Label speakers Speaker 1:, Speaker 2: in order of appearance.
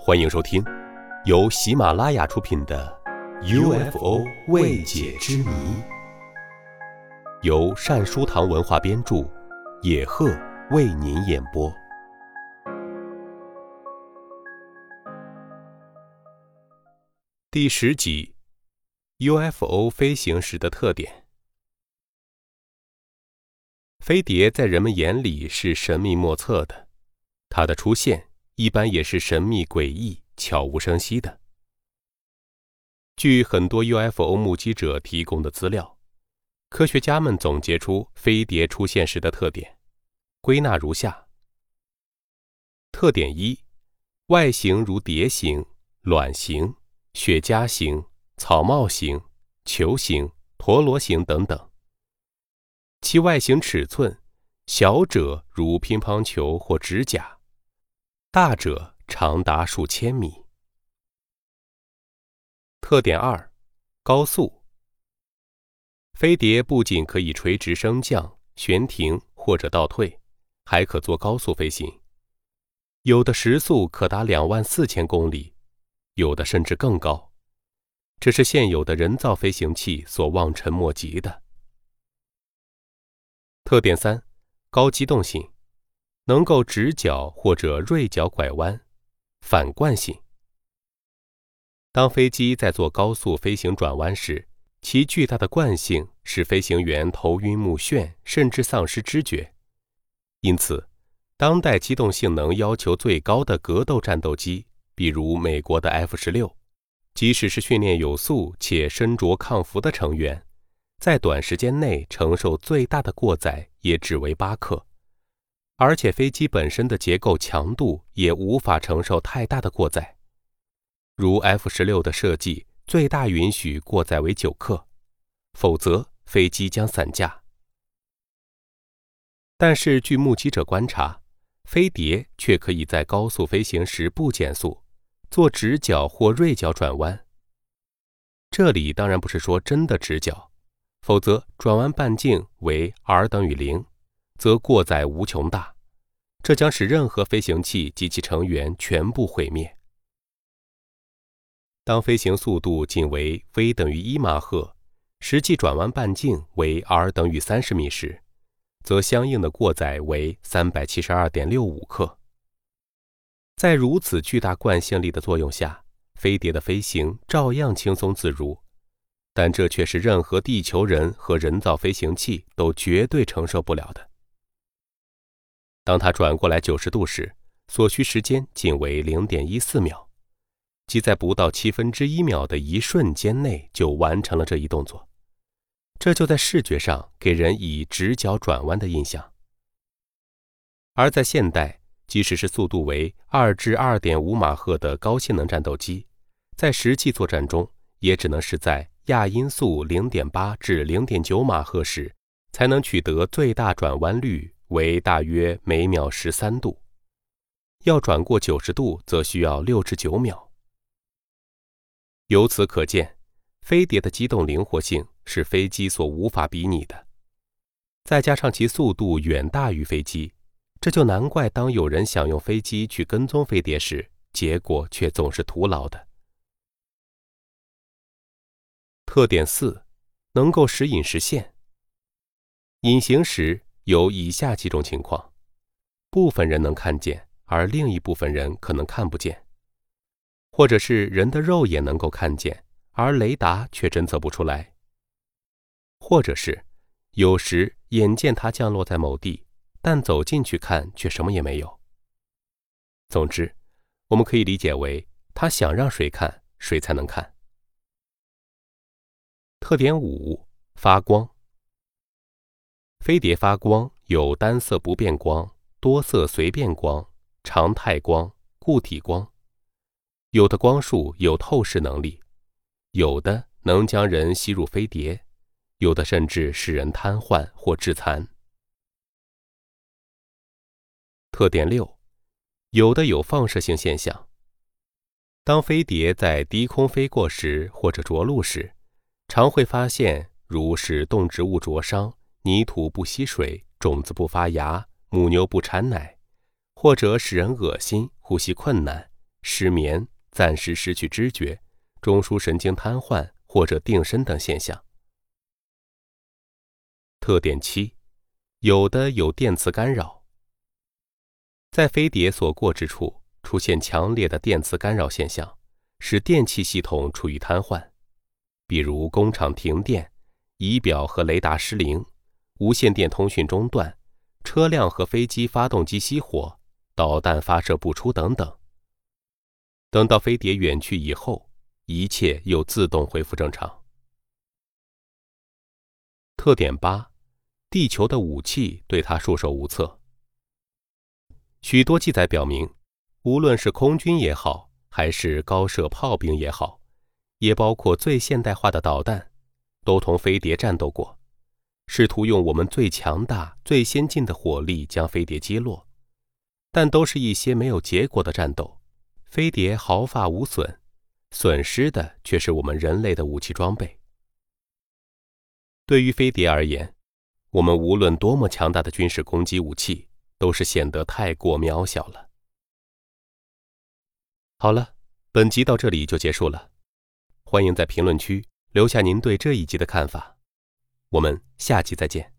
Speaker 1: 欢迎收听，由喜马拉雅出品的《UFO 未解之谜》，由善书堂文化编著，野鹤为您演播。第十集：UFO 飞行时的特点。飞碟在人们眼里是神秘莫测的，它的出现。一般也是神秘诡异、悄无声息的。据很多 UFO 目击者提供的资料，科学家们总结出飞碟出现时的特点，归纳如下：特点一，外形如碟形、卵形、雪茄形、草帽形、球形、陀螺形等等。其外形尺寸小者如乒乓球或指甲。大者长达数千米。特点二：高速。飞碟不仅可以垂直升降、悬停或者倒退，还可做高速飞行，有的时速可达两万四千公里，有的甚至更高，这是现有的人造飞行器所望尘莫及的。特点三：高机动性。能够直角或者锐角拐弯，反惯性。当飞机在做高速飞行转弯时，其巨大的惯性使飞行员头晕目眩，甚至丧失知觉。因此，当代机动性能要求最高的格斗战斗机，比如美国的 F 十六，即使是训练有素且身着抗服的成员，在短时间内承受最大的过载也只为八克。而且飞机本身的结构强度也无法承受太大的过载，如 F 十六的设计最大允许过载为九克，否则飞机将散架。但是据目击者观察，飞碟却可以在高速飞行时不减速，做直角或锐角转弯。这里当然不是说真的直角，否则转弯半径为 r 等于零。则过载无穷大，这将使任何飞行器及其成员全部毁灭。当飞行速度仅为 v 等于一马赫，实际转弯半径为 r 等于三十米时，则相应的过载为三百七十二点六五克。在如此巨大惯性力的作用下，飞碟的飞行照样轻松自如，但这却是任何地球人和人造飞行器都绝对承受不了的。当它转过来九十度时，所需时间仅为零点一四秒，即在不到七分之一秒的一瞬间内就完成了这一动作。这就在视觉上给人以直角转弯的印象。而在现代，即使是速度为二至二点五马赫的高性能战斗机，在实际作战中也只能是在亚音速零点八至零点九马赫时，才能取得最大转弯率。为大约每秒十三度，要转过九十度，则需要六至九秒。由此可见，飞碟的机动灵活性是飞机所无法比拟的。再加上其速度远大于飞机，这就难怪当有人想用飞机去跟踪飞碟时，结果却总是徒劳的。特点四，能够时隐时现。隐形时。有以下几种情况：部分人能看见，而另一部分人可能看不见；或者是人的肉眼能够看见，而雷达却侦测不出来；或者是有时眼见它降落在某地，但走进去看却什么也没有。总之，我们可以理解为他想让谁看，谁才能看。特点五：发光。飞碟发光有单色不变光、多色随变光、常态光、固体光。有的光束有透视能力，有的能将人吸入飞碟，有的甚至使人瘫痪或致残。特点六，有的有放射性现象。当飞碟在低空飞过时或者着陆时，常会发现如使动植物灼伤。泥土不吸水，种子不发芽，母牛不产奶，或者使人恶心、呼吸困难，失眠、暂时失去知觉、中枢神经瘫痪或者定身等现象。特点七，有的有电磁干扰，在飞碟所过之处出现强烈的电磁干扰现象，使电气系统处于瘫痪，比如工厂停电、仪表和雷达失灵、无线电通讯中断、车辆和飞机发动机熄火、导弹发射不出等等。等到飞碟远去以后，一切又自动恢复正常。特点八，地球的武器对他束手无策。许多记载表明，无论是空军也好，还是高射炮兵也好，也包括最现代化的导弹，都同飞碟战斗过，试图用我们最强大、最先进的火力将飞碟击落，但都是一些没有结果的战斗。飞碟毫发无损，损失的却是我们人类的武器装备。对于飞碟而言，我们无论多么强大的军事攻击武器，都是显得太过渺小了。好了，本集到这里就结束了，欢迎在评论区留下您对这一集的看法，我们下期再见。